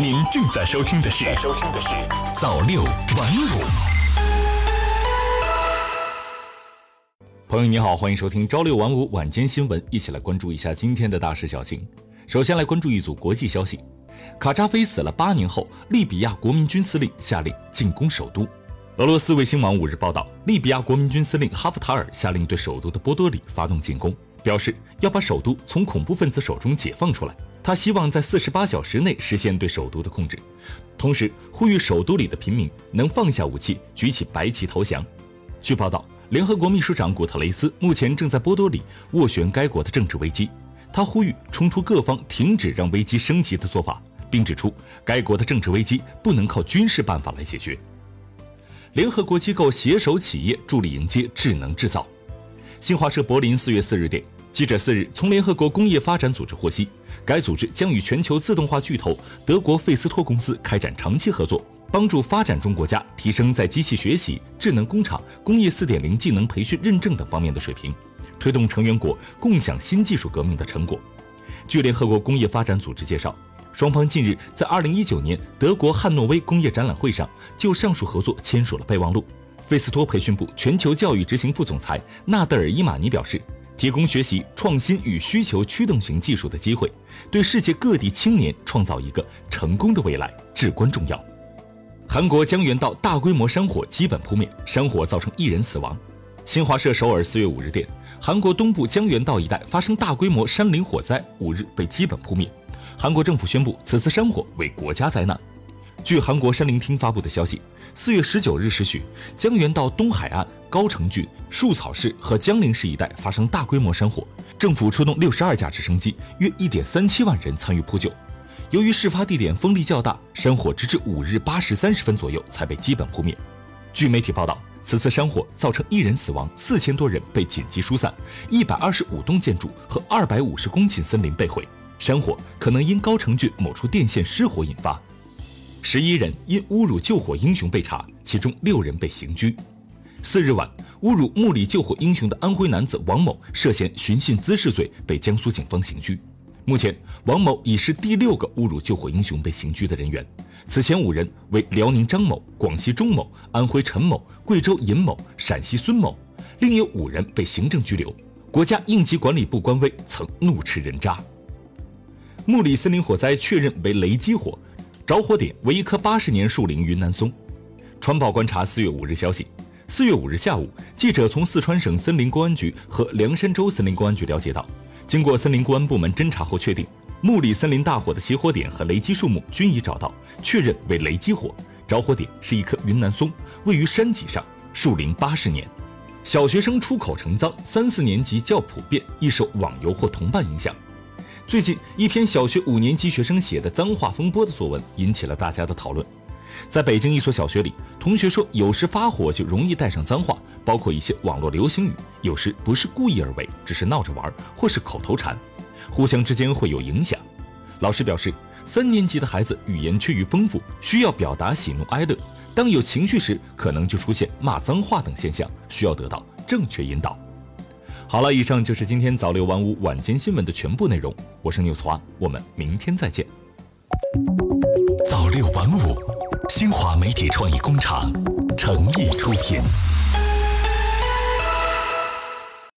您正在收听的是收听的是早六晚五。朋友你好，欢迎收听朝六晚五晚间新闻，一起来关注一下今天的大事小情。首先来关注一组国际消息：卡扎菲死了八年后，利比亚国民军司令下令进攻首都。俄罗斯卫星网五日报道，利比亚国民军司令哈夫塔尔下令对首都的波多里发动进攻，表示要把首都从恐怖分子手中解放出来。他希望在四十八小时内实现对首都的控制，同时呼吁首都里的平民能放下武器，举起白旗投降。据报道，联合国秘书长古特雷斯目前正在波多里斡旋该国的政治危机，他呼吁冲突各方停止让危机升级的做法，并指出该国的政治危机不能靠军事办法来解决。联合国机构携手企业助力迎接智能制造。新华社柏林四月四日电，记者四日从联合国工业发展组织获悉，该组织将与全球自动化巨头德国费斯托公司开展长期合作，帮助发展中国家提升在机器学习、智能工厂、工业四点零技能培训认证等方面的水平，推动成员国共享新技术革命的成果。据联合国工业发展组织介绍。双方近日在二零一九年德国汉诺威工业展览会上就上述合作签署了备忘录。费斯托培训部全球教育执行副总裁纳德尔伊马尼表示，提供学习创新与需求驱动型技术的机会，对世界各地青年创造一个成功的未来至关重要。韩国江原道大规模山火基本扑灭，山火造成一人死亡。新华社首尔四月五日电，韩国东部江原道一带发生大规模山林火灾，五日被基本扑灭。韩国政府宣布，此次山火为国家灾难。据韩国山林厅发布的消息，四月十九日时许，江原道东海岸高城郡、树草市和江陵市一带发生大规模山火，政府出动六十二架直升机，约一点三七万人参与扑救。由于事发地点风力较大，山火直至五日八时三十分左右才被基本扑灭。据媒体报道，此次山火造成一人死亡，四千多人被紧急疏散，一百二十五栋建筑和二百五十公顷森林被毁。山火可能因高城郡某处电线失火引发，十一人因侮辱救火英雄被查，其中六人被刑拘。四日晚，侮辱木里救火英雄的安徽男子王某涉嫌寻衅滋事罪被江苏警方刑拘。目前，王某已是第六个侮辱救火英雄被刑拘的人员，此前五人为辽宁张某、广西钟某、安徽陈某、贵州尹某、陕西孙某，另有五人被行政拘留。国家应急管理部官微曾怒斥人渣。木里森林火灾确认为雷击火，着火点为一棵八十年树龄云南松。川报观察四月五日消息，四月五日下午，记者从四川省森林公安局和凉山州森林公安局了解到，经过森林公安部门侦查后确定，木里森林大火的起火点和雷击树木均已找到，确认为雷击火，着火点是一棵云南松，位于山脊上，树龄八十年。小学生出口成脏，三四年级较普遍，易受网游或同伴影响。最近一篇小学五年级学生写的脏话风波的作文引起了大家的讨论。在北京一所小学里，同学说有时发火就容易带上脏话，包括一些网络流行语，有时不是故意而为，只是闹着玩或是口头禅，互相之间会有影响。老师表示，三年级的孩子语言趋于丰富，需要表达喜怒哀乐，当有情绪时，可能就出现骂脏话等现象，需要得到正确引导。好了，以上就是今天早六晚五晚间新闻的全部内容。我是纽斯华，我们明天再见。早六晚五，新华媒体创意工厂诚意出品。